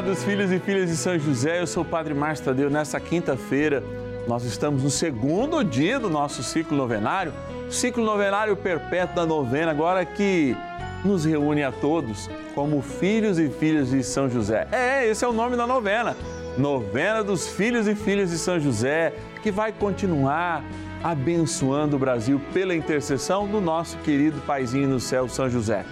amados filhos e filhas de São José, eu sou o Padre Márcio Tadeu. Nessa quinta-feira, nós estamos no segundo dia do nosso ciclo novenário, ciclo novenário perpétuo da novena, agora que nos reúne a todos como filhos e filhas de São José. É, esse é o nome da novena. Novena dos Filhos e Filhas de São José, que vai continuar abençoando o Brasil pela intercessão do nosso querido paizinho no céu, São José.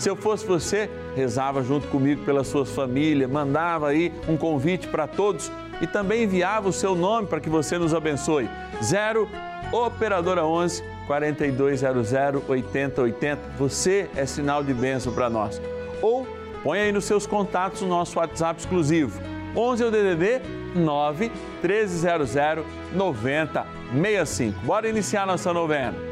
Se eu fosse você, rezava junto comigo pela sua família, mandava aí um convite para todos e também enviava o seu nome para que você nos abençoe. 0 Operadora 11 4200 8080. Você é sinal de bênção para nós. Ou põe aí nos seus contatos o nosso WhatsApp exclusivo. 11 é o DDD 9 1300 9065. Bora iniciar nossa novena.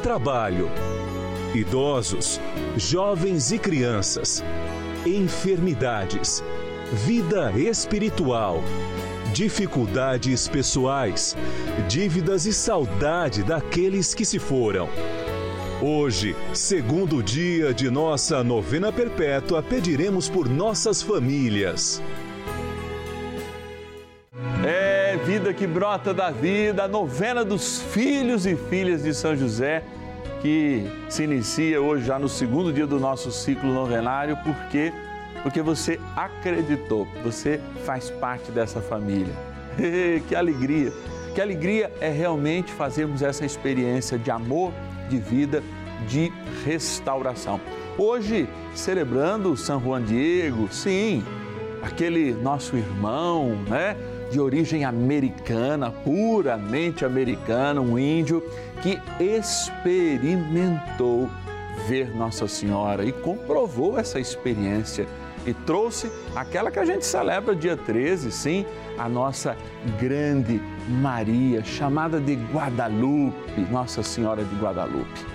trabalho, idosos, jovens e crianças, enfermidades, vida espiritual, dificuldades pessoais, dívidas e saudade daqueles que se foram. Hoje, segundo dia de nossa novena perpétua, pediremos por nossas famílias. Vida que brota da vida, a novena dos filhos e filhas de São José, que se inicia hoje já no segundo dia do nosso ciclo novenário, porque porque você acreditou, você faz parte dessa família. que alegria! Que alegria é realmente fazermos essa experiência de amor, de vida, de restauração. Hoje, celebrando São Juan Diego, sim, aquele nosso irmão, né? De origem americana, puramente americana, um índio que experimentou ver Nossa Senhora e comprovou essa experiência e trouxe aquela que a gente celebra dia 13, sim, a nossa grande Maria, chamada de Guadalupe, Nossa Senhora de Guadalupe.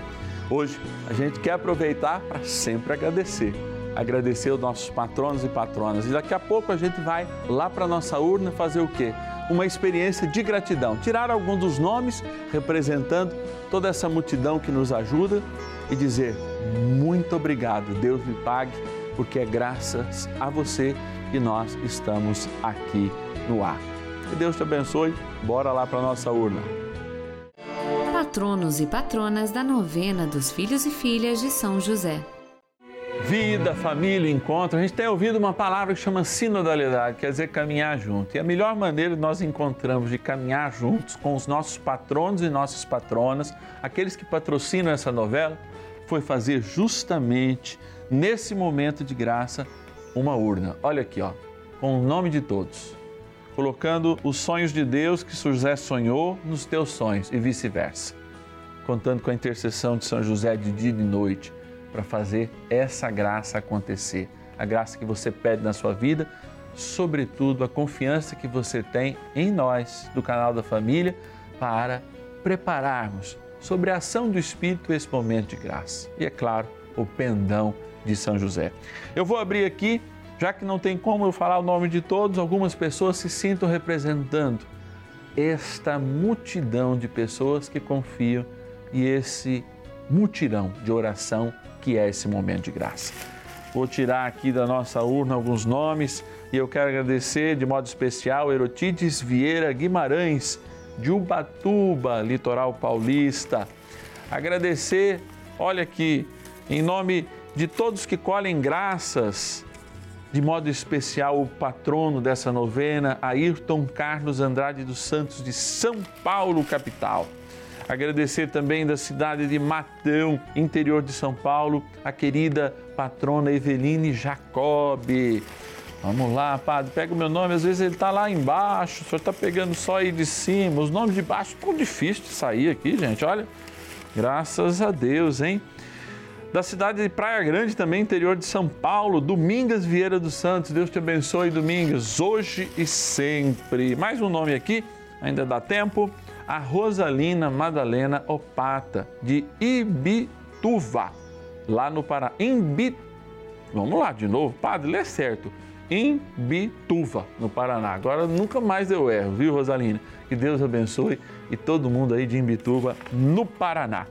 Hoje a gente quer aproveitar para sempre agradecer agradecer os nossos patronos e patronas. E daqui a pouco a gente vai lá para a nossa urna fazer o quê? Uma experiência de gratidão. Tirar alguns dos nomes representando toda essa multidão que nos ajuda e dizer muito obrigado. Deus me pague, porque é graças a você que nós estamos aqui no ar. Que Deus te abençoe. Bora lá para a nossa urna. Patronos e patronas da novena dos filhos e filhas de São José. Vida, família, encontro. A gente tem ouvido uma palavra que chama sinodalidade, quer dizer caminhar junto. E a melhor maneira que nós encontramos de caminhar juntos com os nossos patronos e nossas patronas, aqueles que patrocinam essa novela, foi fazer justamente nesse momento de graça uma urna. Olha aqui, ó, com o nome de todos, colocando os sonhos de Deus que José sonhou nos teus sonhos e vice-versa. Contando com a intercessão de São José de dia e de noite para fazer essa graça acontecer. A graça que você pede na sua vida, sobretudo a confiança que você tem em nós, do canal da família, para prepararmos sobre a ação do Espírito esse momento de graça. E é claro, o pendão de São José. Eu vou abrir aqui, já que não tem como eu falar o nome de todos, algumas pessoas se sintam representando esta multidão de pessoas que confiam e esse mutirão de oração que é esse momento de graça. Vou tirar aqui da nossa urna alguns nomes e eu quero agradecer de modo especial Erotides Vieira Guimarães, de Ubatuba, litoral paulista. Agradecer, olha aqui, em nome de todos que colhem graças, de modo especial o patrono dessa novena, Ayrton Carlos Andrade dos Santos, de São Paulo, capital. Agradecer também da cidade de Matão, interior de São Paulo, a querida patrona Eveline Jacob. Vamos lá, padre, pega o meu nome, às vezes ele está lá embaixo, o senhor está pegando só aí de cima, os nomes de baixo ficam difícil de sair aqui, gente, olha. Graças a Deus, hein? Da cidade de Praia Grande, também interior de São Paulo, Domingas Vieira dos Santos. Deus te abençoe, Domingas, hoje e sempre. Mais um nome aqui, ainda dá tempo. A Rosalina Madalena Opata, de Ibituva, lá no Pará. Vamos lá de novo, padre, lê certo. Imbituva, no Paraná. Agora nunca mais eu erro, viu, Rosalina? Que Deus abençoe e todo mundo aí de Imbituva, no Paraná.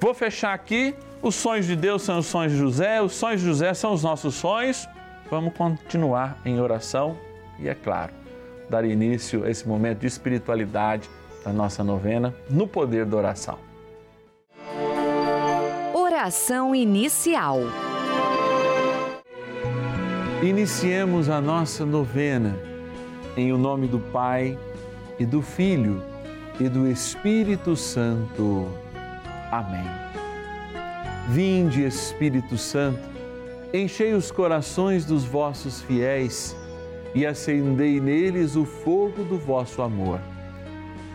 Vou fechar aqui. Os sonhos de Deus são os sonhos de José, os sonhos de José são os nossos sonhos. Vamos continuar em oração e, é claro, dar início a esse momento de espiritualidade da nossa novena no poder da oração. Oração inicial. Iniciemos a nossa novena em o nome do Pai e do Filho e do Espírito Santo. Amém. Vinde, Espírito Santo, enchei os corações dos vossos fiéis e acendei neles o fogo do vosso amor.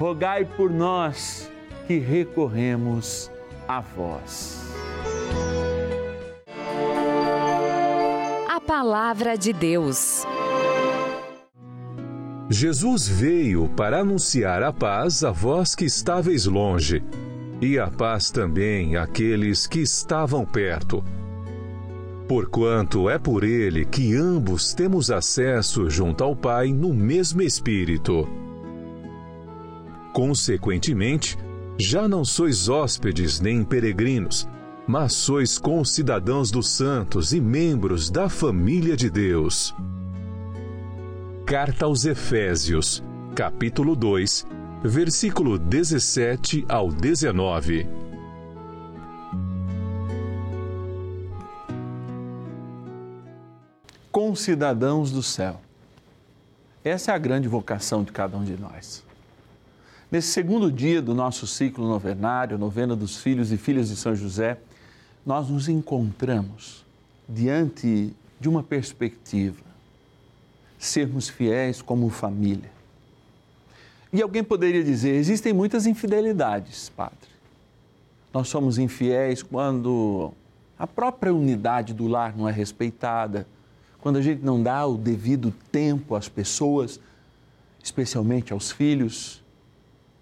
rogai por nós que recorremos a vós. A palavra de Deus. Jesus veio para anunciar a paz a vós que estáveis longe, e a paz também àqueles que estavam perto. Porquanto é por ele que ambos temos acesso junto ao Pai no mesmo Espírito. Consequentemente, já não sois hóspedes nem peregrinos, mas sois concidadãos dos santos e membros da família de Deus. Carta aos Efésios, capítulo 2, versículo 17 ao 19. Concidadãos do céu. Essa é a grande vocação de cada um de nós. Nesse segundo dia do nosso ciclo novenário, novena dos filhos e filhas de São José, nós nos encontramos diante de uma perspectiva, sermos fiéis como família. E alguém poderia dizer: existem muitas infidelidades, Padre. Nós somos infiéis quando a própria unidade do lar não é respeitada, quando a gente não dá o devido tempo às pessoas, especialmente aos filhos.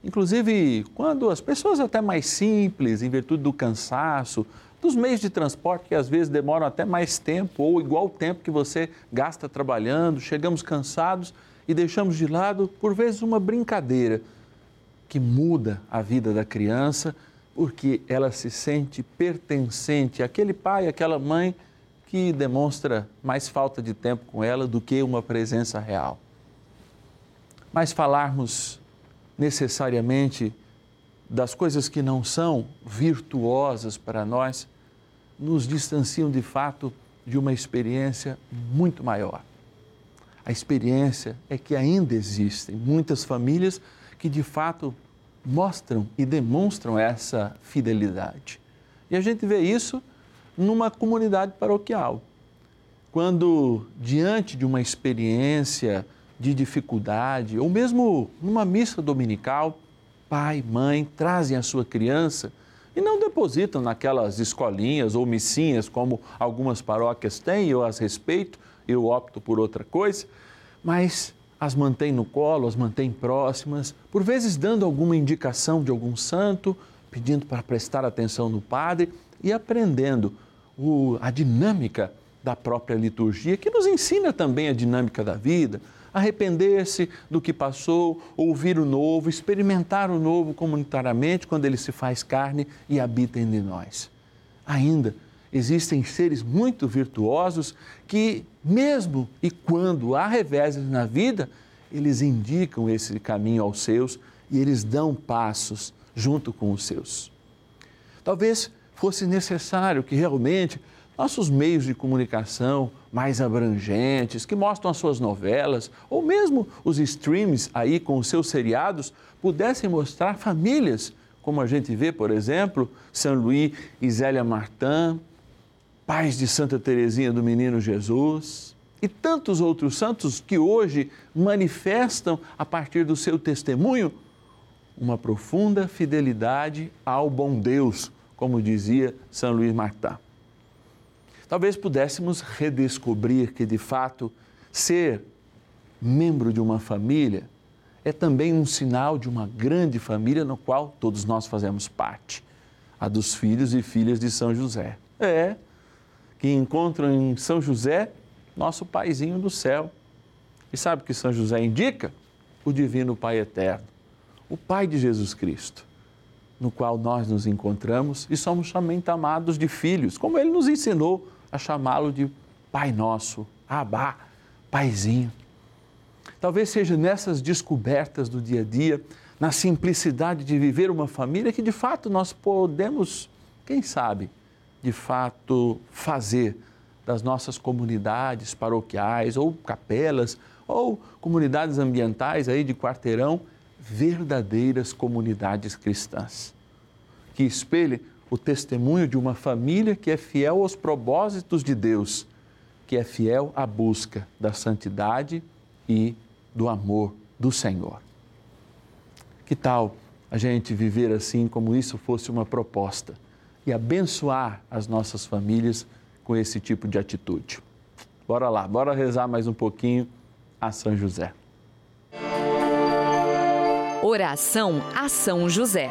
Inclusive, quando as pessoas até mais simples, em virtude do cansaço, dos meios de transporte que às vezes demoram até mais tempo ou igual tempo que você gasta trabalhando, chegamos cansados e deixamos de lado, por vezes, uma brincadeira que muda a vida da criança porque ela se sente pertencente àquele pai, àquela mãe que demonstra mais falta de tempo com ela do que uma presença real. Mas falarmos necessariamente das coisas que não são virtuosas para nós, nos distanciam de fato de uma experiência muito maior. A experiência é que ainda existem muitas famílias que de fato mostram e demonstram essa fidelidade. E a gente vê isso numa comunidade paroquial. Quando, diante de uma experiência de dificuldade, ou mesmo numa missa dominical, pai, mãe trazem a sua criança e não depositam naquelas escolinhas ou missinhas como algumas paróquias têm, eu as respeito, eu opto por outra coisa, mas as mantém no colo, as mantém próximas, por vezes dando alguma indicação de algum santo, pedindo para prestar atenção no padre e aprendendo o, a dinâmica da própria liturgia, que nos ensina também a dinâmica da vida, arrepender-se do que passou, ouvir o novo, experimentar o novo comunitariamente quando ele se faz carne e habita entre nós. Ainda existem seres muito virtuosos que, mesmo e quando há reveses na vida, eles indicam esse caminho aos seus e eles dão passos junto com os seus. Talvez fosse necessário que realmente nossos meios de comunicação mais abrangentes, que mostram as suas novelas, ou mesmo os streams aí com os seus seriados, pudessem mostrar famílias, como a gente vê, por exemplo, São Luís e Zélia Martin, pais de Santa Teresinha do Menino Jesus, e tantos outros santos que hoje manifestam, a partir do seu testemunho, uma profunda fidelidade ao bom Deus, como dizia São Luís Martin talvez pudéssemos redescobrir que, de fato, ser membro de uma família é também um sinal de uma grande família no qual todos nós fazemos parte, a dos filhos e filhas de São José. É, que encontram em São José nosso paizinho do céu. E sabe o que São José indica? O Divino Pai Eterno, o Pai de Jesus Cristo, no qual nós nos encontramos e somos somente amados de filhos, como ele nos ensinou a chamá-lo de Pai Nosso, Abá, Paizinho. Talvez seja nessas descobertas do dia a dia, na simplicidade de viver uma família, que de fato nós podemos, quem sabe, de fato fazer das nossas comunidades paroquiais ou capelas ou comunidades ambientais aí de quarteirão verdadeiras comunidades cristãs que espelhem o testemunho de uma família que é fiel aos propósitos de Deus, que é fiel à busca da santidade e do amor do Senhor. Que tal a gente viver assim, como isso fosse uma proposta, e abençoar as nossas famílias com esse tipo de atitude? Bora lá, bora rezar mais um pouquinho a São José. Oração a São José.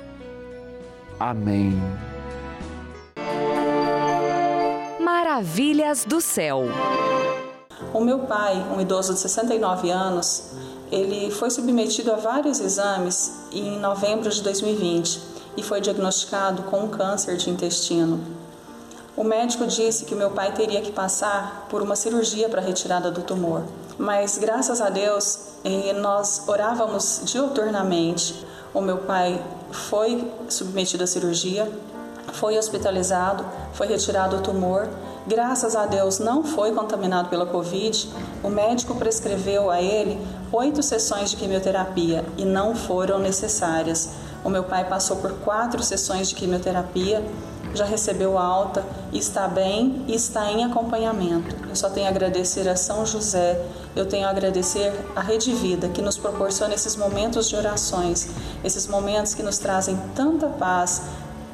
Amém. Maravilhas do céu. O meu pai, um idoso de 69 anos, ele foi submetido a vários exames em novembro de 2020 e foi diagnosticado com um câncer de intestino. O médico disse que meu pai teria que passar por uma cirurgia para a retirada do tumor, mas graças a Deus eh, nós orávamos diuturnamente. O meu pai foi submetido à cirurgia, foi hospitalizado, foi retirado o tumor. Graças a Deus não foi contaminado pela Covid. O médico prescreveu a ele oito sessões de quimioterapia e não foram necessárias. O meu pai passou por quatro sessões de quimioterapia, já recebeu alta, está bem e está em acompanhamento. Eu só tenho a agradecer a São José, eu tenho a agradecer a Rede Vida que nos proporciona esses momentos de orações, esses momentos que nos trazem tanta paz,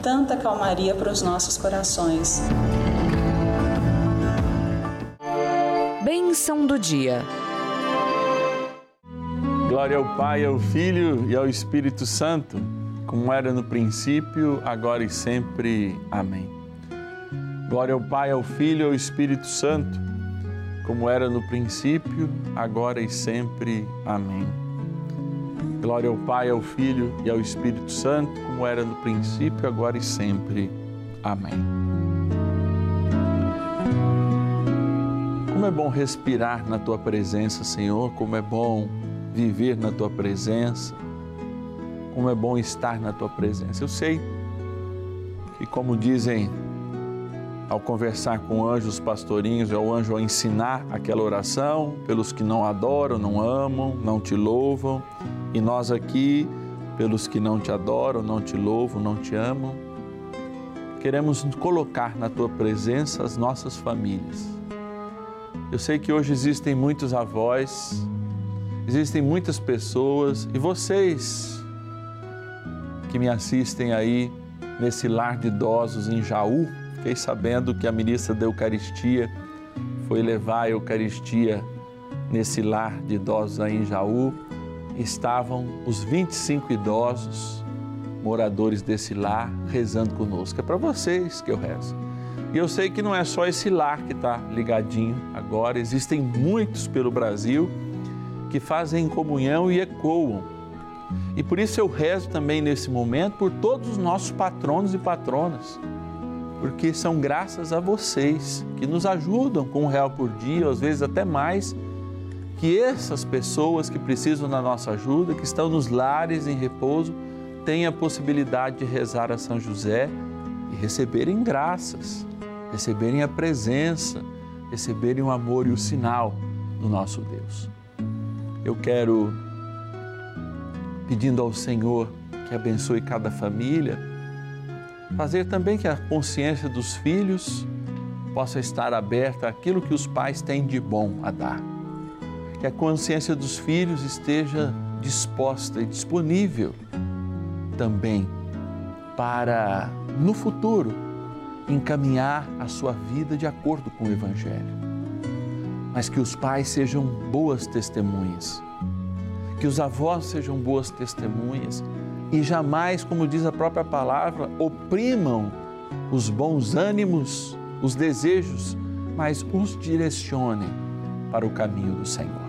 tanta calmaria para os nossos corações. Bênção do dia. Glória ao Pai, ao Filho e ao Espírito Santo, como era no princípio, agora e sempre. Amém. Glória ao Pai, ao Filho e ao Espírito Santo, como era no princípio, agora e sempre. Amém. Glória ao Pai, ao Filho e ao Espírito Santo, como era no princípio, agora e sempre. Amém. Como é bom respirar na tua presença, Senhor, como é bom viver na tua presença, como é bom estar na tua presença. Eu sei que, como dizem ao conversar com anjos pastorinhos, é o anjo a ensinar aquela oração pelos que não adoram, não amam, não te louvam, e nós aqui, pelos que não te adoram, não te louvam, não te amam, queremos colocar na tua presença as nossas famílias. Eu sei que hoje existem muitos avós, existem muitas pessoas e vocês que me assistem aí nesse lar de idosos em Jaú, fiquei sabendo que a ministra da Eucaristia foi levar a Eucaristia nesse lar de idosos aí em Jaú. Estavam os 25 idosos moradores desse lar rezando conosco. É para vocês que eu rezo. E eu sei que não é só esse lar que está ligadinho agora, existem muitos pelo Brasil que fazem comunhão e ecoam. E por isso eu rezo também nesse momento por todos os nossos patronos e patronas, porque são graças a vocês que nos ajudam com um real por dia, às vezes até mais, que essas pessoas que precisam da nossa ajuda, que estão nos lares em repouso, tenham a possibilidade de rezar a São José e receberem graças receberem a presença, receberem o amor e o sinal do nosso Deus. Eu quero, pedindo ao Senhor que abençoe cada família, fazer também que a consciência dos filhos possa estar aberta àquilo que os pais têm de bom a dar. Que a consciência dos filhos esteja disposta e disponível também para, no futuro, encaminhar a sua vida de acordo com o Evangelho. Mas que os pais sejam boas testemunhas, que os avós sejam boas testemunhas e jamais, como diz a própria palavra, oprimam os bons ânimos, os desejos, mas os direcionem para o caminho do Senhor.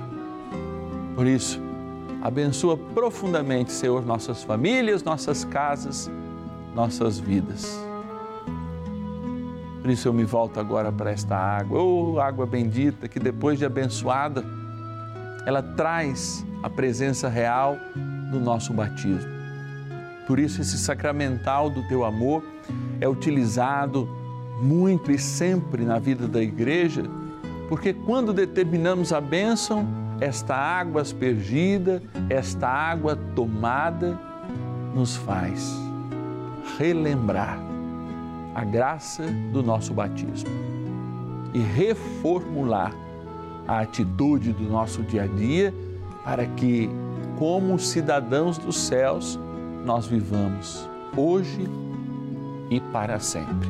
Por isso, abençoa profundamente, Senhor, nossas famílias, nossas casas, nossas vidas. Por isso eu me volto agora para esta água, oh, água bendita, que depois de abençoada, ela traz a presença real do nosso batismo. Por isso, esse sacramental do teu amor é utilizado muito e sempre na vida da igreja, porque quando determinamos a bênção, esta água aspergida, esta água tomada, nos faz relembrar a graça do nosso batismo e reformular a atitude do nosso dia a dia para que, como cidadãos dos céus, nós vivamos hoje e para sempre.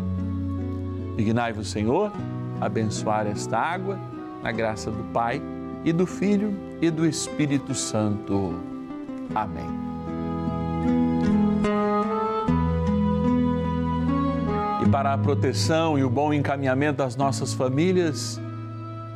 Dignai-vos, Senhor, abençoar esta água na graça do Pai e do Filho e do Espírito Santo. Amém. E para a proteção e o bom encaminhamento das nossas famílias,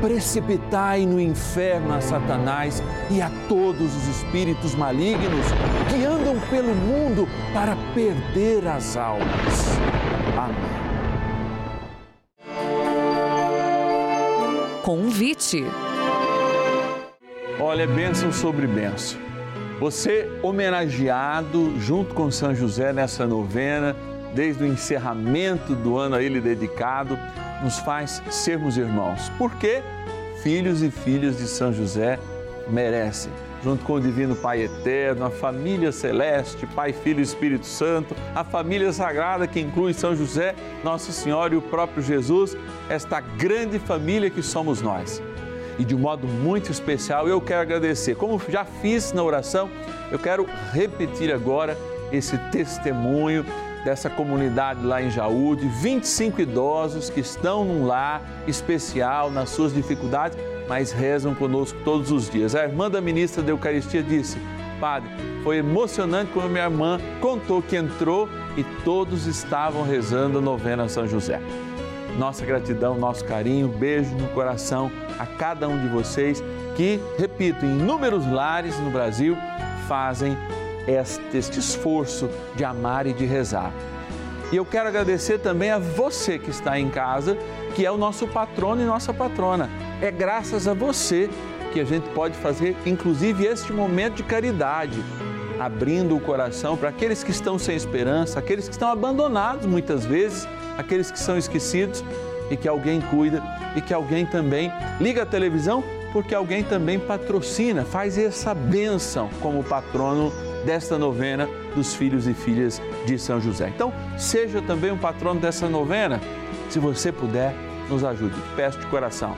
precipitai no inferno a Satanás e a todos os espíritos malignos que andam pelo mundo para perder as almas. Amém. Convite. Olha, bênção sobre bênção. Você homenageado junto com São José nessa novena, desde o encerramento do ano a ele dedicado, nos faz sermos irmãos. Porque filhos e filhas de São José merecem, junto com o Divino Pai Eterno, a família celeste, Pai, Filho e Espírito Santo, a família sagrada que inclui São José, Nossa Senhora e o próprio Jesus, esta grande família que somos nós. E de um modo muito especial eu quero agradecer, como já fiz na oração, eu quero repetir agora esse testemunho dessa comunidade lá em Jaú, de 25 idosos que estão num lar especial nas suas dificuldades, mas rezam conosco todos os dias. A irmã da ministra da Eucaristia disse: Padre, foi emocionante quando minha irmã contou que entrou e todos estavam rezando a novena São José. Nossa gratidão, nosso carinho, beijo no coração a cada um de vocês que, repito, em inúmeros lares no Brasil fazem este, este esforço de amar e de rezar. E eu quero agradecer também a você que está em casa, que é o nosso patrono e nossa patrona. É graças a você que a gente pode fazer, inclusive, este momento de caridade, abrindo o coração para aqueles que estão sem esperança, aqueles que estão abandonados muitas vezes, aqueles que são esquecidos e que alguém cuida e que alguém também liga a televisão porque alguém também patrocina, faz essa bênção como patrono desta novena dos filhos e filhas de São José. Então, seja também um patrono dessa novena. Se você puder, nos ajude. Peço de coração.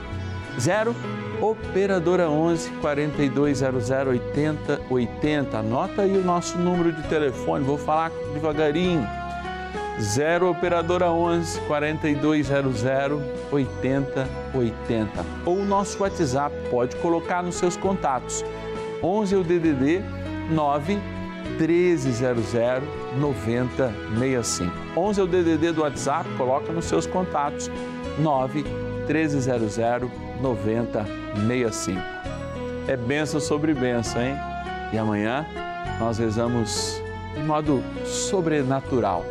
0 Operadora 11 4200 80 80. Anota aí o nosso número de telefone, vou falar devagarinho. 0 Operadora 11 4200 80 80. Ou o nosso WhatsApp, pode colocar nos seus contatos. 11 é o DDD 9 1300 9065. 11 é o DDD do WhatsApp, coloca nos seus contatos. 9 1300 9065. É benção sobre benção, hein? E amanhã nós rezamos de modo sobrenatural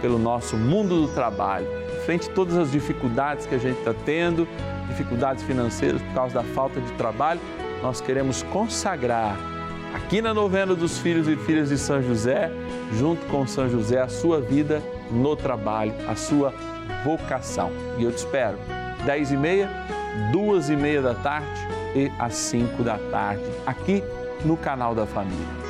pelo nosso mundo do trabalho, frente a todas as dificuldades que a gente está tendo, dificuldades financeiras por causa da falta de trabalho, nós queremos consagrar aqui na novena dos filhos e filhas de São José, junto com São José, a sua vida no trabalho, a sua vocação. E eu te espero, 10 e meia, duas e meia da tarde e às 5 da tarde, aqui no canal da Família.